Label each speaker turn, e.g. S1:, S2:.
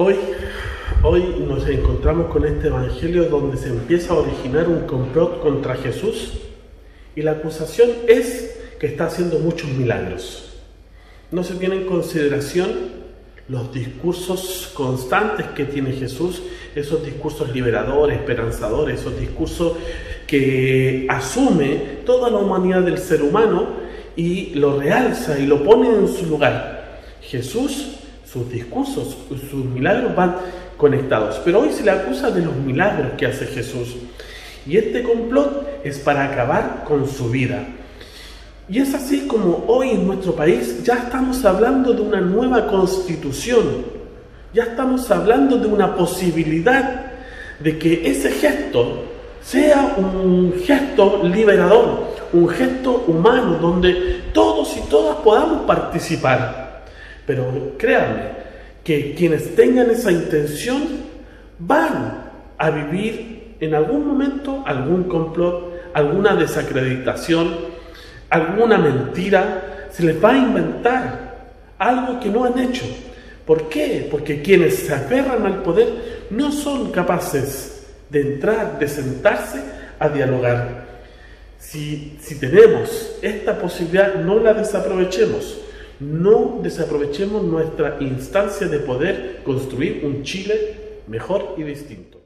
S1: Hoy, hoy nos encontramos con este Evangelio donde se empieza a originar un complot contra Jesús y la acusación es que está haciendo muchos milagros. No se tiene en consideración los discursos constantes que tiene Jesús, esos discursos liberadores, esperanzadores, esos discursos que asume toda la humanidad del ser humano y lo realza y lo pone en su lugar. Jesús sus discursos, sus milagros van conectados. Pero hoy se le acusa de los milagros que hace Jesús. Y este complot es para acabar con su vida. Y es así como hoy en nuestro país ya estamos hablando de una nueva constitución. Ya estamos hablando de una posibilidad de que ese gesto sea un gesto liberador, un gesto humano donde todos y todas podamos participar. Pero créanme que quienes tengan esa intención van a vivir en algún momento algún complot, alguna desacreditación, alguna mentira, se les va a inventar algo que no han hecho. ¿Por qué? Porque quienes se aferran al poder no son capaces de entrar, de sentarse a dialogar. Si, si tenemos esta posibilidad, no la desaprovechemos. No desaprovechemos nuestra instancia de poder construir un Chile mejor y distinto.